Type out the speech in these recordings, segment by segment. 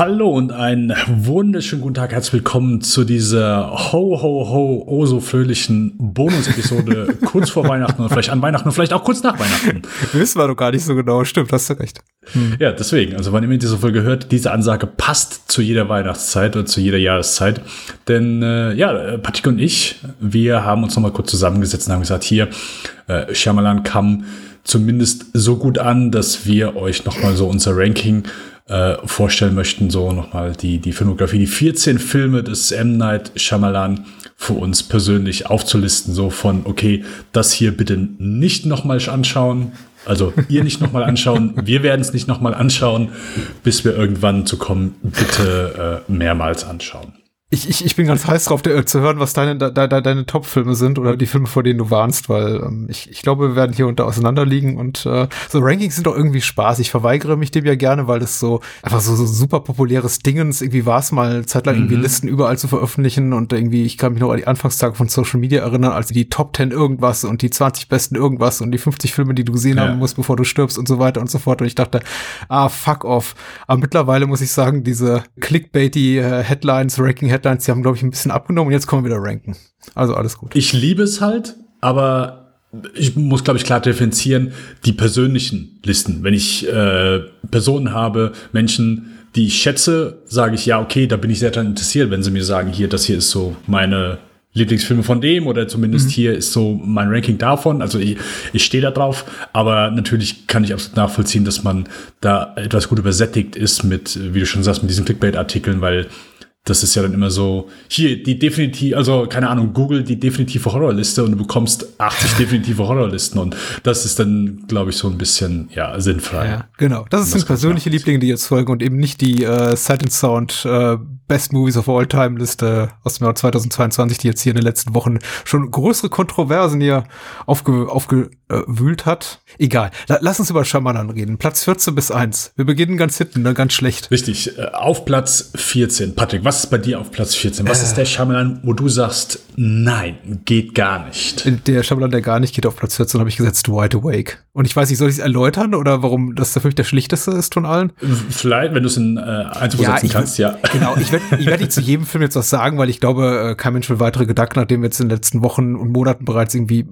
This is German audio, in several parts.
Hallo und einen wunderschönen guten Tag. Herzlich willkommen zu dieser ho, ho, ho, oh so fröhlichen Bonus-Episode kurz vor Weihnachten und vielleicht an Weihnachten und vielleicht auch kurz nach Weihnachten. Wissen wir doch gar nicht so genau. Stimmt, hast du recht. Hm. Ja, deswegen. Also, wann immer diese Folge hört, diese Ansage passt zu jeder Weihnachtszeit oder zu jeder Jahreszeit. Denn, äh, ja, Patrick und ich, wir haben uns nochmal kurz zusammengesetzt und haben gesagt, hier, äh, Shyamalan kam zumindest so gut an, dass wir euch nochmal so unser Ranking äh, vorstellen möchten, so nochmal die, die Filmografie, die 14 Filme des M. Night Shyamalan für uns persönlich aufzulisten, so von, okay, das hier bitte nicht nochmal anschauen, also ihr nicht nochmal anschauen, wir werden es nicht nochmal anschauen, bis wir irgendwann zu kommen, bitte äh, mehrmals anschauen. Ich, ich, ich bin ganz heiß drauf, de, zu hören, was deine, de, de, deine Top-Filme sind oder die Filme, vor denen du warnst, weil ähm, ich, ich glaube, wir werden hier da auseinanderliegen und äh, so Rankings sind doch irgendwie Spaß. Ich verweigere mich dem ja gerne, weil das so einfach so, so super populäres Dingens, irgendwie war es mal zeitlang mhm. irgendwie Listen überall zu veröffentlichen und irgendwie, ich kann mich noch an die Anfangstage von Social Media erinnern, als die Top 10 irgendwas und die 20 besten irgendwas und die 50 Filme, die du gesehen ja. haben musst, bevor du stirbst und so weiter und so fort. Und ich dachte, ah, fuck off. Aber mittlerweile muss ich sagen, diese clickbaity äh, Headlines, Ranking-Headlines, Headlines, die haben, glaube ich, ein bisschen abgenommen und jetzt kommen wir wieder ranken. Also alles gut. Ich liebe es halt, aber ich muss, glaube ich, klar differenzieren, die persönlichen Listen. Wenn ich äh, Personen habe, Menschen, die ich schätze, sage ich, ja, okay, da bin ich sehr daran interessiert, wenn sie mir sagen, hier, das hier ist so meine Lieblingsfilme von dem oder zumindest mhm. hier ist so mein Ranking davon. Also ich, ich stehe da drauf, aber natürlich kann ich absolut nachvollziehen, dass man da etwas gut übersättigt ist mit, wie du schon sagst, mit diesen Clickbait-Artikeln, weil das ist ja dann immer so, hier, die definitiv, also keine Ahnung, Google die definitive Horrorliste und du bekommst 80 definitive Horrorlisten und das ist dann, glaube ich, so ein bisschen, ja, sinnfrei. Ja, genau. Das sind persönliche Lieblinge, die jetzt folgen und eben nicht die äh, Sight and Sound äh, Best Movies of All Time Liste aus dem Jahr 2022, die jetzt hier in den letzten Wochen schon größere Kontroversen hier aufge, aufgewühlt hat. Egal. lass uns über Schamanan reden. Platz 14 bis 1. Wir beginnen ganz hinten, ne? ganz schlecht. Richtig. Äh, auf Platz 14. Patrick, was ist bei dir auf Platz 14? Was äh, ist der Shyamalan, wo du sagst, nein, geht gar nicht? Der Shyamalan, der gar nicht geht auf Platz 14, habe ich gesetzt, Wide Awake. Und ich weiß nicht, soll ich es erläutern oder warum das für mich der schlichteste ist von allen? Vielleicht, wenn du es in äh, Einzelne ja, setzen kannst, ja. Genau, ich werde ich werd nicht zu jedem Film jetzt was sagen, weil ich glaube, äh, kein Mensch will weitere Gedanken, nachdem wir jetzt in den letzten Wochen und Monaten bereits irgendwie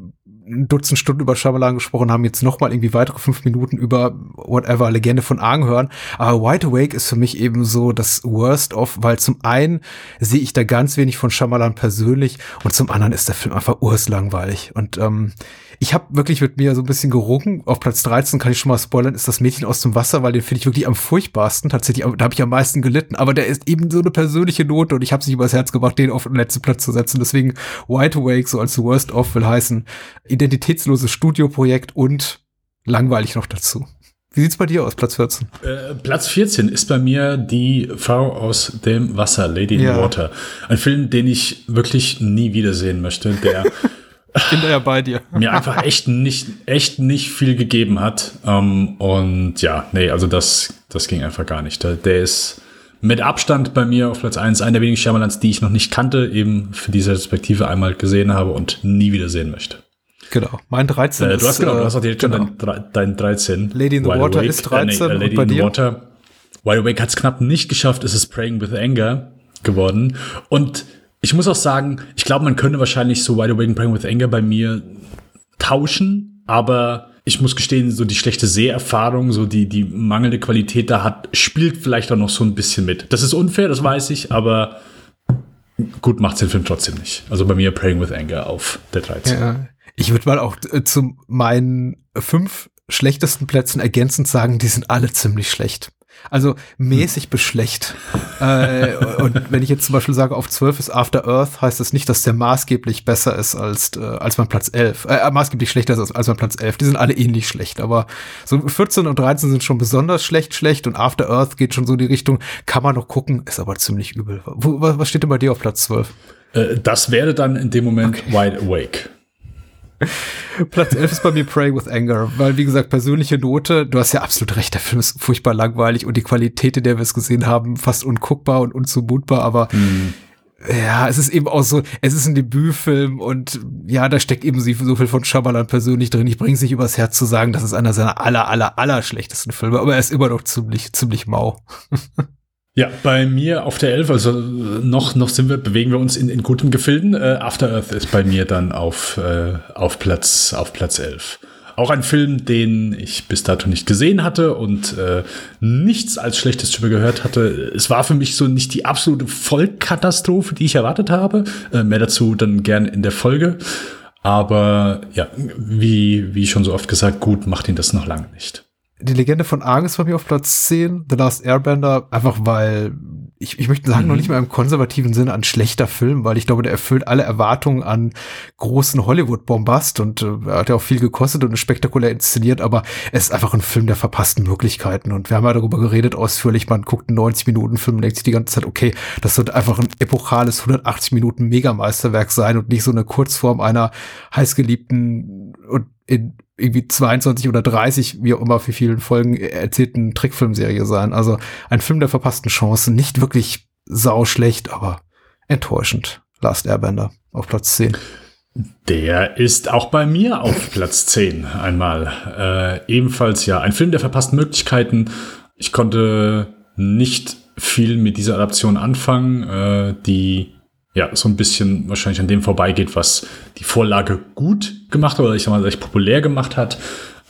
ein Dutzend Stunden über Shyamalan gesprochen haben, jetzt noch mal irgendwie weitere fünf Minuten über whatever Legende von Aang hören. Aber Wide Awake ist für mich eben so das Worst of, weil zum einen sehe ich da ganz wenig von Shyamalan persönlich und zum anderen ist der Film einfach urslangweilig. Und ähm, ich habe wirklich mit mir so ein bisschen gerungen. Auf Platz 13 kann ich schon mal spoilern, ist das Mädchen aus dem Wasser, weil den finde ich wirklich am furchtbarsten. Tatsächlich, da habe ich am meisten gelitten. Aber der ist eben so eine persönliche Note und ich habe es übers Herz gebracht, den auf den letzten Platz zu setzen. Deswegen Wide Awake so als Worst of will heißen identitätsloses Studioprojekt und langweilig noch dazu. Wie sieht's bei dir aus, Platz 14? Äh, Platz 14 ist bei mir die Frau aus dem Wasser, Lady in ja. Water. Ein Film, den ich wirklich nie wiedersehen möchte, der Ich bin da ja bei dir. mir einfach echt nicht, echt nicht viel gegeben hat. Ähm, und ja, nee, also das, das ging einfach gar nicht. Der, der ist mit Abstand bei mir auf Platz 1 einer der wenigen Shyamalans, die ich noch nicht kannte, eben für diese Perspektive einmal gesehen habe und nie wieder sehen möchte. Genau, mein 13 äh, du hast genau, du hast auch direkt genau. dein, dein 13. Lady in the Wide Water Awake, ist 13 äh, nee, Lady und bei in the Water. Wide Awake hat es knapp nicht geschafft, es ist Praying with Anger geworden und ich muss auch sagen, ich glaube, man könnte wahrscheinlich so Wide Awake and Praying with Anger bei mir tauschen, aber ich muss gestehen, so die schlechte Seherfahrung, so die, die mangelnde Qualität da hat, spielt vielleicht auch noch so ein bisschen mit. Das ist unfair, das weiß ich, aber gut macht den Film trotzdem nicht. Also bei mir Praying with Anger auf der 13. Ja, ich würde mal auch äh, zu meinen fünf schlechtesten Plätzen ergänzend sagen, die sind alle ziemlich schlecht. Also mäßig hm. beschlecht. äh, und wenn ich jetzt zum Beispiel sage, auf 12 ist After Earth, heißt das nicht, dass der maßgeblich besser ist als, äh, als mein Platz 11. Äh, maßgeblich schlechter ist als, als mein Platz 11. Die sind alle ähnlich schlecht. Aber so 14 und 13 sind schon besonders schlecht, schlecht. Und After Earth geht schon so in die Richtung, kann man noch gucken, ist aber ziemlich übel. Wo, was steht denn bei dir auf Platz 12? Äh, das wäre dann in dem Moment okay. Wide Awake. Platz 11 ist bei mir Pray with Anger, weil wie gesagt, persönliche Note, du hast ja absolut recht, der Film ist furchtbar langweilig und die Qualität, in der wir es gesehen haben, fast unguckbar und unzumutbar, aber mm. ja, es ist eben auch so, es ist ein Debütfilm und ja, da steckt eben so viel von Shyamalan persönlich drin. Ich bringe es nicht übers Herz zu sagen, das ist einer seiner aller, aller, aller schlechtesten Filme, aber er ist immer noch ziemlich, ziemlich mau. Ja, bei mir auf der 11, also noch, noch sind wir, bewegen wir uns in, in gutem Gefilden. Äh, After Earth ist bei mir dann auf, äh, auf, Platz, auf Platz 11. Auch ein Film, den ich bis dato nicht gesehen hatte und äh, nichts als Schlechtes darüber gehört hatte. Es war für mich so nicht die absolute Vollkatastrophe, die ich erwartet habe. Äh, mehr dazu dann gern in der Folge. Aber ja, wie, wie schon so oft gesagt, gut macht ihn das noch lange nicht die Legende von Aang ist bei mir auf Platz 10, The Last Airbender, einfach weil ich, ich möchte sagen, mhm. noch nicht mal im konservativen Sinne ein schlechter Film, weil ich glaube, der erfüllt alle Erwartungen an großen Hollywood-Bombast und äh, hat ja auch viel gekostet und ist spektakulär inszeniert, aber es ist einfach ein Film der verpassten Möglichkeiten. Und wir haben ja darüber geredet ausführlich, man guckt einen 90-Minuten-Film und denkt sich die ganze Zeit, okay, das wird einfach ein epochales 180 Minuten Megameisterwerk sein und nicht so eine Kurzform einer heißgeliebten und in irgendwie 22 oder 30, wie auch immer, für vielen Folgen erzählten Trickfilmserie sein. Also ein Film der verpassten Chancen, nicht wirklich sau schlecht, aber enttäuschend. Last Airbender auf Platz 10. Der ist auch bei mir auf Platz 10 einmal. Äh, ebenfalls ja ein Film der verpassten Möglichkeiten. Ich konnte nicht viel mit dieser Adaption anfangen. Äh, die ja, so ein bisschen wahrscheinlich an dem vorbeigeht, was die Vorlage gut gemacht hat oder ich sag mal, recht populär gemacht hat.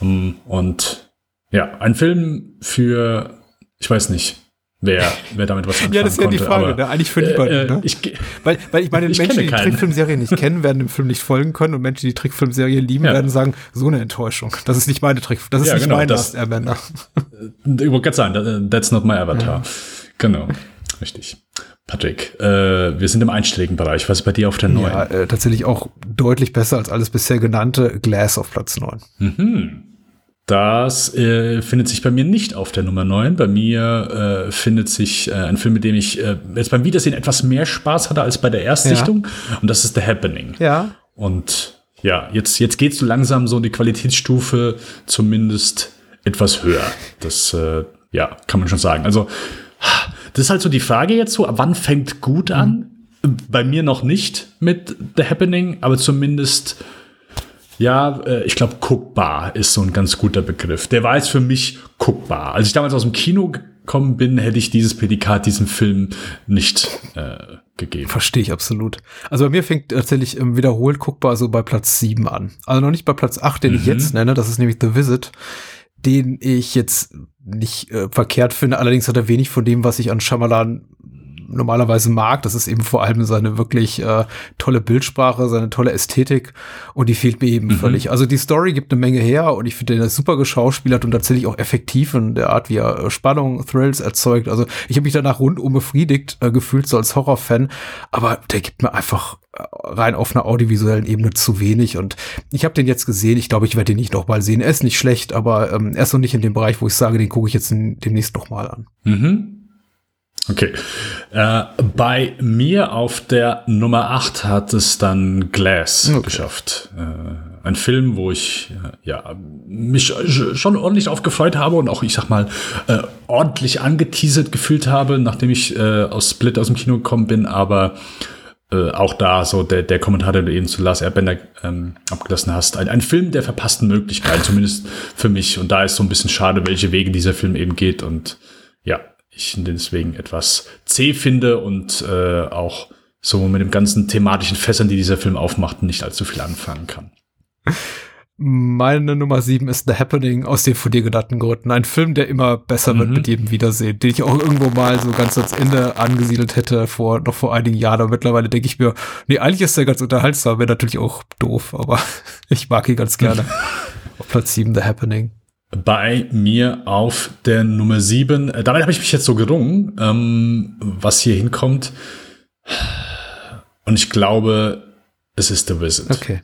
Ähm, und ja, ein Film für, ich weiß nicht, wer, wer damit was anfangen Ja, das ist ja die Frage, aber, ne? eigentlich für niemanden. Äh, ne? ich, weil, weil ich meine, ich Menschen, die Trickfilmserie nicht kennen, werden dem Film nicht folgen können und Menschen, die Trickfilmserie lieben, ja. werden sagen, so eine Enttäuschung. Das ist nicht meine Trick, das ist ja, nicht genau, mein das, Airbender. Ich wollte gerade sagen, that's not my avatar. Ja. Genau, richtig. Patrick, äh, wir sind im einstelligen Bereich. Was ist bei dir auf der 9? Ja, äh, tatsächlich auch deutlich besser als alles bisher genannte. Glass auf Platz 9. Mhm. Das äh, findet sich bei mir nicht auf der Nummer 9. Bei mir äh, findet sich äh, ein Film, mit dem ich äh, jetzt beim Wiedersehen etwas mehr Spaß hatte als bei der Erstsichtung. Ja. Und das ist The Happening. Ja. Und ja, jetzt, jetzt geht so langsam so die Qualitätsstufe zumindest etwas höher. Das äh, ja, kann man schon sagen. Also das ist halt so die Frage jetzt so, wann fängt gut an? Mhm. Bei mir noch nicht mit The Happening, aber zumindest, ja, äh, ich glaube, guckbar ist so ein ganz guter Begriff. Der war jetzt für mich guckbar. Als ich damals aus dem Kino gekommen bin, hätte ich dieses Prädikat diesem Film nicht äh, gegeben. Verstehe ich absolut. Also bei mir fängt tatsächlich ähm, wiederholt guckbar so bei Platz 7 an. Also noch nicht bei Platz 8, den mhm. ich jetzt nenne, das ist nämlich The Visit den ich jetzt nicht äh, verkehrt finde. Allerdings hat er wenig von dem, was ich an Shyamalan normalerweise mag. Das ist eben vor allem seine wirklich äh, tolle Bildsprache, seine tolle Ästhetik und die fehlt mir eben mhm. völlig. Also die Story gibt eine Menge her und ich finde, er ist super geschauspielert und tatsächlich auch effektiv in der Art, wie er äh, Spannung, Thrills erzeugt. Also ich habe mich danach rundum befriedigt äh, gefühlt, so als Horrorfan, aber der gibt mir einfach rein auf einer audiovisuellen Ebene zu wenig. Und ich habe den jetzt gesehen. Ich glaube, ich werde den nicht nochmal sehen. Er ist nicht schlecht, aber ähm, er ist noch nicht in dem Bereich, wo ich sage, den gucke ich jetzt demnächst nochmal an. Mhm. Okay. Äh, bei mir auf der Nummer 8 hat es dann Glass okay. geschafft. Äh, ein Film, wo ich äh, ja, mich schon ordentlich drauf gefreut habe und auch, ich sag mal, äh, ordentlich angeteasert gefühlt habe, nachdem ich äh, aus Split aus dem Kino gekommen bin, aber äh, auch da so der, der Kommentar, den du eben zu Lars Airbender ähm, abgelassen hast. Ein, ein Film der verpassten Möglichkeiten, zumindest für mich. Und da ist so ein bisschen schade, welche Wege dieser Film eben geht. Und ja, ich ihn deswegen etwas zäh finde und äh, auch so mit dem ganzen thematischen Fässern, die dieser Film aufmacht, nicht allzu viel anfangen kann. Meine Nummer sieben ist The Happening aus den von dir genannten Gründen. Ein Film, der immer besser mhm. wird mit jedem Wiedersehen, den ich auch irgendwo mal so ganz ans Ende angesiedelt hätte, vor, noch vor einigen Jahren. Aber mittlerweile denke ich mir, nee, eigentlich ist der ganz unterhaltsam, wäre natürlich auch doof, aber ich mag ihn ganz gerne. auf Platz sieben The Happening. Bei mir auf der Nummer sieben. Äh, damit habe ich mich jetzt so gerungen, ähm, was hier hinkommt. Und ich glaube, es ist The Wizard. Okay.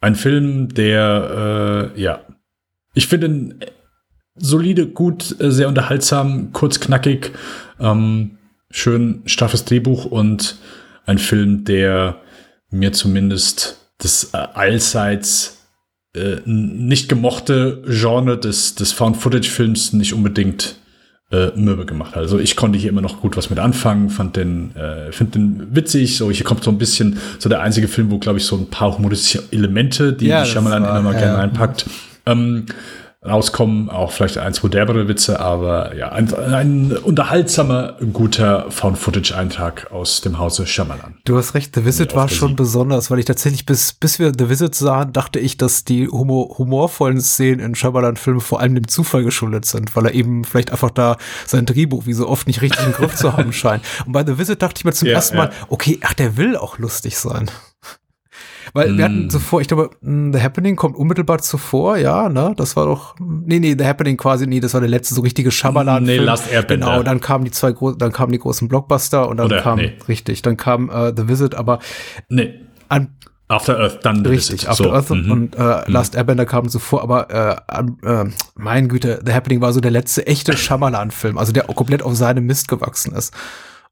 Ein Film, der, äh, ja, ich finde solide, gut, äh, sehr unterhaltsam, kurz, knackig, ähm, schön straffes Drehbuch und ein Film, der mir zumindest das äh, allseits äh, nicht gemochte Genre des, des Found-Footage-Films nicht unbedingt äh, mürbe gemacht hat. Also ich konnte hier immer noch gut was mit anfangen, fand den, äh, find den witzig. So, hier kommt so ein bisschen so der einzige Film, wo, glaube ich, so ein paar humoristische Elemente, die, ja, Shyamalan immer mal ja, gerne einpackt. Ähm, rauskommen, auch vielleicht ein, zwei derbere Witze, aber ja, ein, ein unterhaltsamer, guter Found-Footage-Eintrag aus dem Hause Shyamalan. Du hast recht, The Visit war schon besonders, weil ich tatsächlich bis, bis wir The Visit sahen, dachte ich, dass die humor humorvollen Szenen in Shyamalan-Filmen vor allem dem Zufall geschuldet sind, weil er eben vielleicht einfach da sein Drehbuch wie so oft nicht richtig im Griff zu haben scheint. Und bei The Visit dachte ich mir zum ja, ersten Mal, ja. okay, ach, der will auch lustig sein. Weil mm. wir hatten hm. zuvor, ich glaube, hm, The Happening kommt unmittelbar zuvor, ja, ne? Das war doch, nee, nee, The Happening quasi, nee, das war der letzte so richtige Shyamalan. Nee, Last Airbender. Genau, dann kamen die zwei großen, dann kamen die großen Blockbuster und dann Oder, kam, nee. richtig, dann kam uh, The Visit, aber nee. an After Earth, dann The Richtig, Visit. After so. Earth mhm. und äh, mhm. Last Airbender kamen zuvor, aber äh, äh, mein Güte, The Happening war so der letzte echte Shyamalan-Film, also der komplett auf seinem Mist gewachsen ist.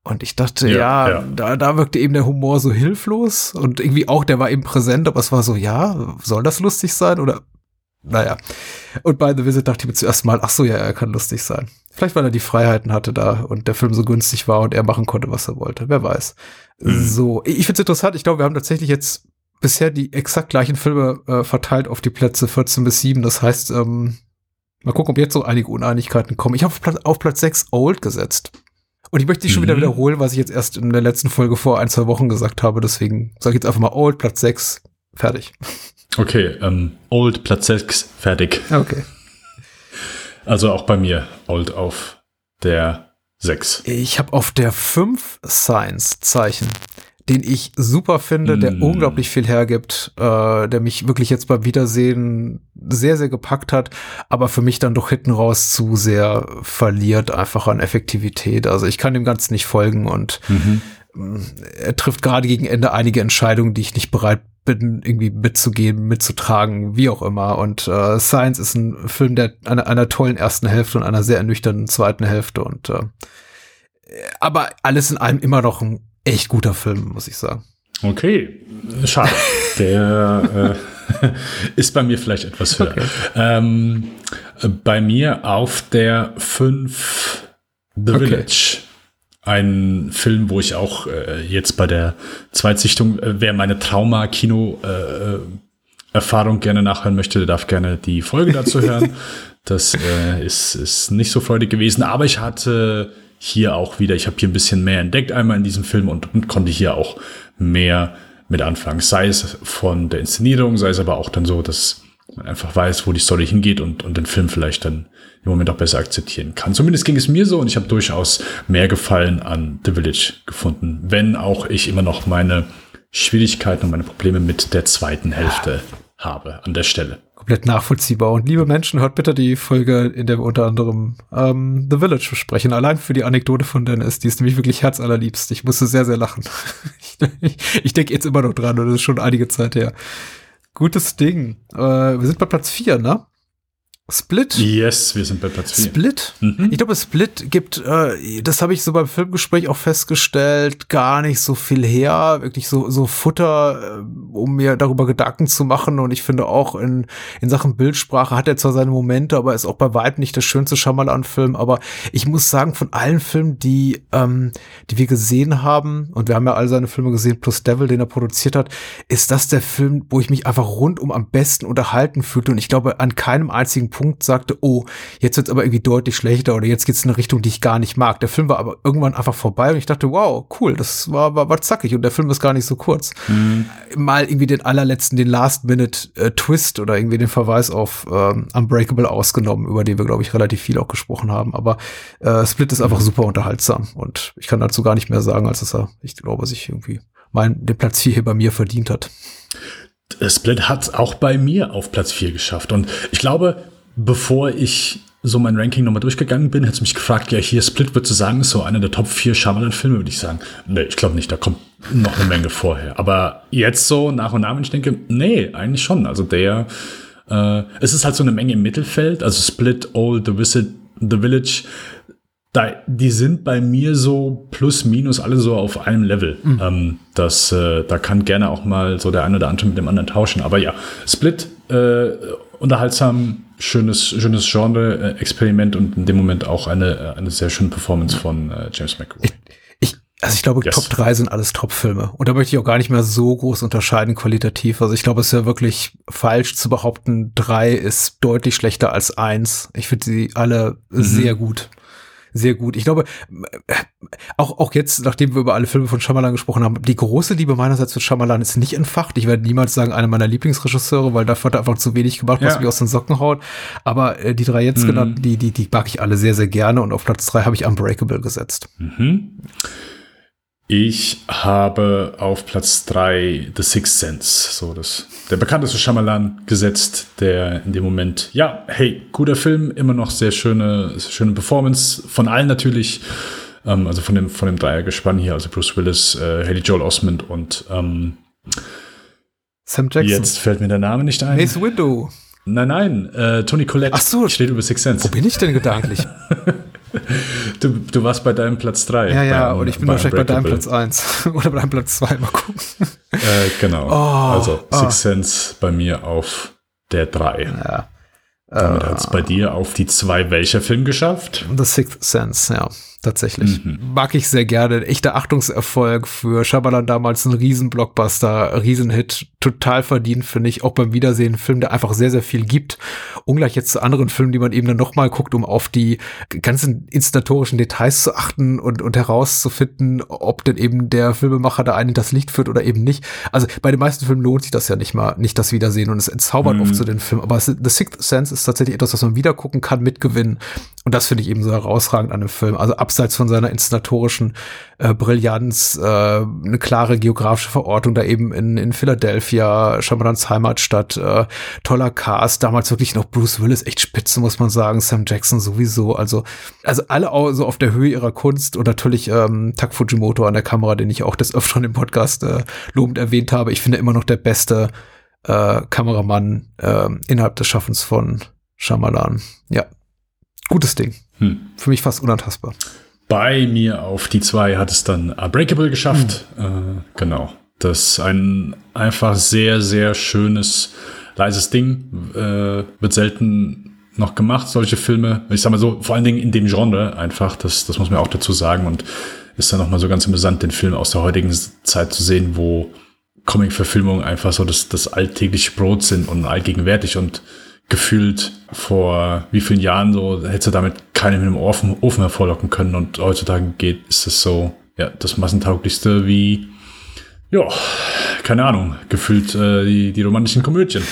Und ich dachte, ja, ja, ja, Da, da wirkte eben der Humor so hilflos und irgendwie auch, der war eben präsent, aber es war so, ja, soll das lustig sein oder, naja. Und bei The Visit dachte ich mir zuerst mal, ach so, ja, er kann lustig sein. Vielleicht, weil er die Freiheiten hatte da und der Film so günstig war und er machen konnte, was er wollte. Wer weiß. Mhm. So, ich finde es interessant. Ich glaube, wir haben tatsächlich jetzt bisher die exakt gleichen Filme äh, verteilt auf die Plätze 14 bis 7. Das heißt, ähm, mal gucken, ob jetzt so einige Uneinigkeiten kommen. Ich habe auf, Platz, auf Platz 6 Old gesetzt. Und ich möchte dich schon mhm. wieder wiederholen, was ich jetzt erst in der letzten Folge vor ein, zwei Wochen gesagt habe. Deswegen sage ich jetzt einfach mal Old, Platz 6, fertig. Okay, ähm, Old, Platz 6, fertig. Okay. Also auch bei mir Old auf der 6. Ich habe auf der 5 Science-Zeichen den ich super finde, der mm. unglaublich viel hergibt, äh, der mich wirklich jetzt beim Wiedersehen sehr, sehr gepackt hat, aber für mich dann doch hinten raus zu sehr verliert einfach an Effektivität. Also ich kann dem Ganzen nicht folgen und mhm. er trifft gerade gegen Ende einige Entscheidungen, die ich nicht bereit bin, irgendwie mitzugehen, mitzutragen, wie auch immer. Und äh, Science ist ein Film, der einer, einer tollen ersten Hälfte und einer sehr ernüchternden zweiten Hälfte und äh, aber alles in allem immer noch ein echt guter Film, muss ich sagen. Okay, schade. Der äh, ist bei mir vielleicht etwas höher. Okay. Ähm, bei mir auf der 5 The okay. Village. Ein Film, wo ich auch äh, jetzt bei der Zweitsichtung, äh, wer meine Trauma-Kino-Erfahrung äh, gerne nachhören möchte, der darf gerne die Folge dazu hören. Das äh, ist, ist nicht so freudig gewesen, aber ich hatte hier auch wieder, ich habe hier ein bisschen mehr entdeckt einmal in diesem Film und, und konnte hier auch mehr mit anfangen. Sei es von der Inszenierung, sei es aber auch dann so, dass man einfach weiß, wo die Story hingeht und, und den Film vielleicht dann im Moment auch besser akzeptieren kann. Zumindest ging es mir so und ich habe durchaus mehr Gefallen an The Village gefunden, wenn auch ich immer noch meine Schwierigkeiten und meine Probleme mit der zweiten Hälfte habe an der Stelle komplett nachvollziehbar. Und liebe Menschen, hört bitte die Folge, in der wir unter anderem ähm, The Village besprechen. Allein für die Anekdote von Dennis, die ist nämlich wirklich herzallerliebst. Ich musste sehr, sehr lachen. ich, ich denke jetzt immer noch dran und das ist schon einige Zeit her. Gutes Ding. Äh, wir sind bei Platz 4, ne? Split? Yes, wir sind bei Platz 4. Split? Mhm. Ich glaube, Split gibt, äh, das habe ich so beim Filmgespräch auch festgestellt, gar nicht so viel her. Wirklich so, so Futter, äh, um mir darüber Gedanken zu machen. Und ich finde auch in, in Sachen Bildsprache hat er zwar seine Momente, aber ist auch bei weitem nicht der schönste Schamalan-Film. Aber ich muss sagen, von allen Filmen, die, ähm, die wir gesehen haben, und wir haben ja all seine Filme gesehen, plus Devil, den er produziert hat, ist das der Film, wo ich mich einfach rundum am besten unterhalten fühlte. Und ich glaube, an keinem einzigen Punkt sagte, oh, jetzt wird's aber irgendwie deutlich schlechter oder jetzt geht's in eine Richtung, die ich gar nicht mag. Der Film war aber irgendwann einfach vorbei und ich dachte, wow, cool, das war, war, war zackig und der Film ist gar nicht so kurz. Mhm. Mal irgendwie den allerletzten, den Last-Minute-Twist äh, oder irgendwie den Verweis auf ähm, Unbreakable ausgenommen, über den wir, glaube ich, relativ viel auch gesprochen haben. Aber äh, Split ist einfach mhm. super unterhaltsam und ich kann dazu gar nicht mehr sagen, als dass er, ich glaube, sich irgendwie mein, den Platz 4 hier bei mir verdient hat. Split hat auch bei mir auf Platz 4 geschafft. Und ich glaube, bevor ich so mein Ranking nochmal durchgegangen bin, hätte mich gefragt, ja, hier Split wird zu sagen, ist so einer der Top 4 Shyamalan-Filme, würde ich sagen. Nee, ich glaube nicht, da kommt noch eine Menge vorher. Aber jetzt so nach und nach, wenn ich denke, nee, eigentlich schon. Also der, äh, es ist halt so eine Menge im Mittelfeld, also Split, Old, The Visit, The Village, da, die sind bei mir so plus minus alle so auf einem Level. Mhm. Ähm, das, äh, da kann gerne auch mal so der eine oder andere mit dem anderen tauschen. Aber ja, Split, äh, unterhaltsam, schönes, schönes Genre-Experiment und in dem Moment auch eine, eine sehr schöne Performance von äh, James McAvoy. Ich, ich, Also ich glaube, yes. Top 3 sind alles Top-Filme. Und da möchte ich auch gar nicht mehr so groß unterscheiden qualitativ. Also ich glaube, es ist ja wirklich falsch zu behaupten, 3 ist deutlich schlechter als 1. Ich finde sie alle mhm. sehr gut sehr gut. Ich glaube, auch, auch jetzt, nachdem wir über alle Filme von Shyamalan gesprochen haben, die große Liebe meinerseits für Shyamalan ist nicht entfacht. Ich werde niemals sagen, einer meiner Lieblingsregisseure, weil dafür hat er einfach zu wenig gemacht, was ja. mich aus den Socken haut. Aber äh, die drei jetzt mhm. genannten, die, die, die mag ich alle sehr, sehr gerne und auf Platz drei habe ich Unbreakable gesetzt. Mhm. Ich habe auf Platz 3 The Sixth Sense, so das, der bekannteste Shyamalan gesetzt, der in dem Moment, ja, hey, guter Film, immer noch sehr schöne, schöne Performance von allen natürlich, ähm, also von dem, von dem Dreiergespann hier, also Bruce Willis, äh, Haley Joel Osment und ähm, Sam Jackson. Jetzt fällt mir der Name nicht ein. Mace Window. Nein, nein, äh, Tony Collette Ach so, steht über Six Sense. Wo bin ich denn gedanklich? Du, du warst bei deinem Platz 3. Ja, ja, und ich bin wahrscheinlich bei deinem Platz 1 oder bei deinem Platz 2, mal gucken. Äh, genau. Oh, also Six oh. Sense bei mir auf der 3. Ja. Damit uh, hat es bei dir auf die 2 welcher Film geschafft? The Sixth Sense, ja tatsächlich. Mhm. Mag ich sehr gerne. Echter Achtungserfolg für Shyamalan damals ein Riesenblockbuster, Riesenhit, total verdient, finde ich. Auch beim Wiedersehen ein Film, der einfach sehr, sehr viel gibt. Ungleich jetzt zu anderen Filmen, die man eben dann nochmal guckt, um auf die ganzen inszenatorischen Details zu achten und, und herauszufinden, ob denn eben der Filmemacher da einen das Licht führt oder eben nicht. Also bei den meisten Filmen lohnt sich das ja nicht mal, nicht das Wiedersehen und es entzaubert mhm. oft zu den Filmen. Aber The Sixth Sense ist tatsächlich etwas, was man wieder gucken kann, mitgewinnen. Und das finde ich eben so herausragend an dem Film. Also abseits von seiner inszenatorischen äh, Brillanz, äh, eine klare geografische Verortung da eben in, in Philadelphia, Schamalans Heimatstadt, äh, toller Cast, damals wirklich noch Bruce Willis, echt spitze, muss man sagen, Sam Jackson sowieso, also, also alle auch so auf der Höhe ihrer Kunst und natürlich ähm, Tak Fujimoto an der Kamera, den ich auch des Öfteren im Podcast äh, lobend erwähnt habe. Ich finde immer noch der beste äh, Kameramann äh, innerhalb des Schaffens von Shyamalan. Ja, gutes Ding. Hm. Für mich fast unantastbar. Bei mir auf die zwei hat es dann Unbreakable geschafft. Hm. Äh, genau. Das ist ein einfach sehr, sehr schönes, leises Ding. Äh, wird selten noch gemacht, solche Filme. Ich sag mal so, vor allen Dingen in dem Genre einfach. Das, das muss man auch dazu sagen. Und ist dann nochmal so ganz amüsant, den Film aus der heutigen Zeit zu sehen, wo Comic-Verfilmungen einfach so das, das alltägliche Brot sind und allgegenwärtig und gefühlt vor wie vielen Jahren so, hättest du damit keinen mit dem Ofen, Ofen hervorlocken können und heutzutage geht, ist es so, ja, das massentauglichste wie, ja, keine Ahnung, gefühlt äh, die, die romantischen Komödien.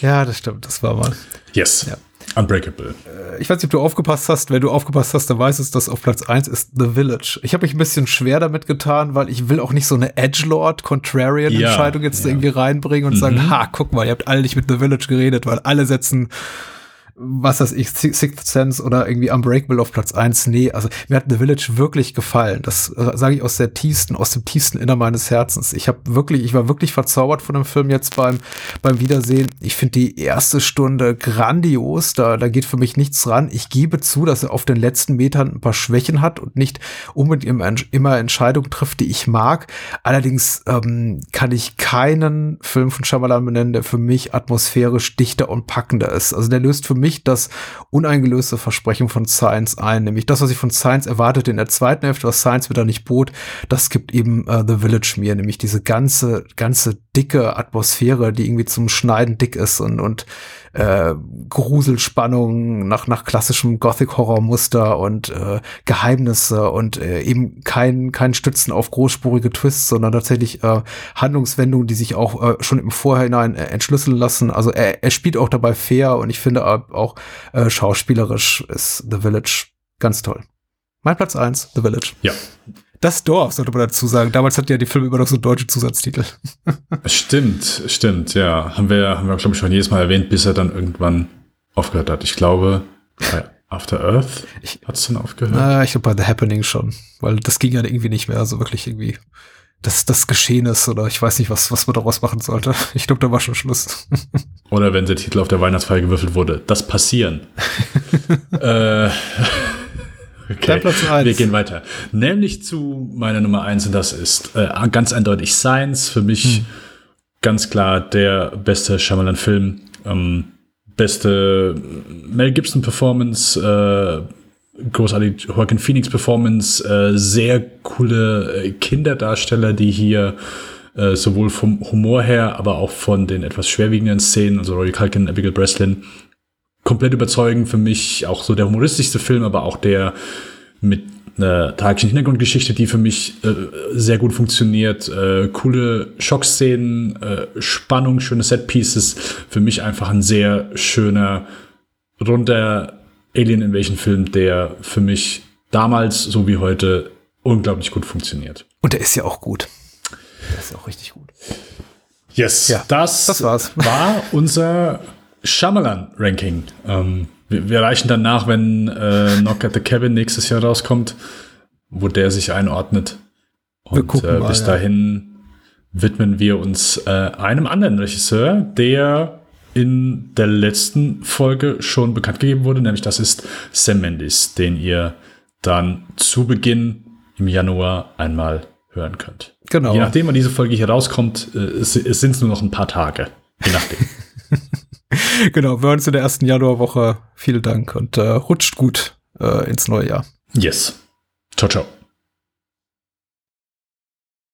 Ja, das stimmt, das war mal. Yes. Ja. Unbreakable. Äh, ich weiß nicht, ob du aufgepasst hast. Wenn du aufgepasst hast, dann weißt du, dass auf Platz 1 ist The Village. Ich habe mich ein bisschen schwer damit getan, weil ich will auch nicht so eine Edgelord Contrarian Entscheidung ja, jetzt ja. irgendwie reinbringen und mhm. sagen, ha, guck mal, ihr habt alle nicht mit The Village geredet, weil alle setzen was weiß ich, Sixth Sense oder irgendwie Unbreakable auf Platz eins. Nee, also mir hat The Village wirklich gefallen. Das äh, sage ich aus der tiefsten, aus dem tiefsten Inner meines Herzens. Ich habe wirklich, ich war wirklich verzaubert von dem Film jetzt beim, beim Wiedersehen. Ich finde die erste Stunde grandios. Da, da geht für mich nichts ran. Ich gebe zu, dass er auf den letzten Metern ein paar Schwächen hat und nicht unbedingt immer, immer Entscheidungen trifft, die ich mag. Allerdings ähm, kann ich keinen Film von Shyamalan benennen, der für mich atmosphärisch dichter und packender ist. Also der löst für mich mich das uneingelöste Versprechen von Science ein, nämlich das, was ich von Science erwartete in der zweiten Hälfte, was Science wieder nicht bot, das gibt eben uh, The Village mir, nämlich diese ganze, ganze dicke Atmosphäre, die irgendwie zum Schneiden dick ist und, und äh, Gruselspannung nach, nach klassischem Gothic-Horror-Muster und äh, Geheimnisse und äh, eben kein, kein Stützen auf großspurige Twists, sondern tatsächlich äh, Handlungswendungen, die sich auch äh, schon im Vorhinein äh, entschlüsseln lassen. Also er, er spielt auch dabei fair und ich finde auch äh, schauspielerisch ist The Village ganz toll. Mein Platz eins, The Village. Ja, das Dorf, sollte man dazu sagen. Damals hat ja die Filme immer noch so deutsche Zusatztitel. stimmt, stimmt, ja. Haben wir, haben wir, glaube ich, schon jedes Mal erwähnt, bis er dann irgendwann aufgehört hat. Ich glaube, bei After Earth hat es dann aufgehört. Na, ich glaube bei The Happening schon, weil das ging ja irgendwie nicht mehr, also wirklich irgendwie das, das Geschehen ist oder ich weiß nicht, was, was man daraus machen sollte. Ich glaube, da war schon Schluss. Oder wenn der Titel auf der Weihnachtsfeier gewürfelt wurde, das Passieren. äh, Okay, wir gehen weiter. Nämlich zu meiner Nummer eins und das ist äh, ganz eindeutig Science. Für mich hm. ganz klar der beste Shyamalan-Film. Ähm, beste Mel Gibson-Performance. Äh, großartig Joaquin Phoenix Performance, äh, sehr coole äh, Kinderdarsteller, die hier äh, sowohl vom Humor her, aber auch von den etwas schwerwiegenden Szenen, also Rory Culkin, Abigail Breslin, komplett überzeugend für mich. Auch so der humoristischste Film, aber auch der mit einer tragischen Hintergrundgeschichte, die für mich äh, sehr gut funktioniert. Äh, coole Schockszenen, äh, Spannung, schöne Setpieces. Für mich einfach ein sehr schöner, runder Alien Invasion Film, der für mich damals so wie heute unglaublich gut funktioniert. Und der ist ja auch gut. Der ist auch richtig gut. Yes, ja, das, das war's. war unser Shyamalan-Ranking. Ähm, wir, wir, reichen dann nach, wenn äh, Knock at the Cabin nächstes Jahr rauskommt, wo der sich einordnet. Und äh, bis mal, dahin ja. widmen wir uns äh, einem anderen Regisseur, der in der letzten Folge schon bekannt gegeben wurde, nämlich das ist Sam Mendes, den ihr dann zu Beginn im Januar einmal hören könnt. Genau. Je nachdem, wann diese Folge hier rauskommt, äh, es, es sind nur noch ein paar Tage. Je nachdem. genau, wir hören uns in der ersten Januarwoche. Vielen Dank und äh, rutscht gut äh, ins neue Jahr. Yes. Ciao, ciao.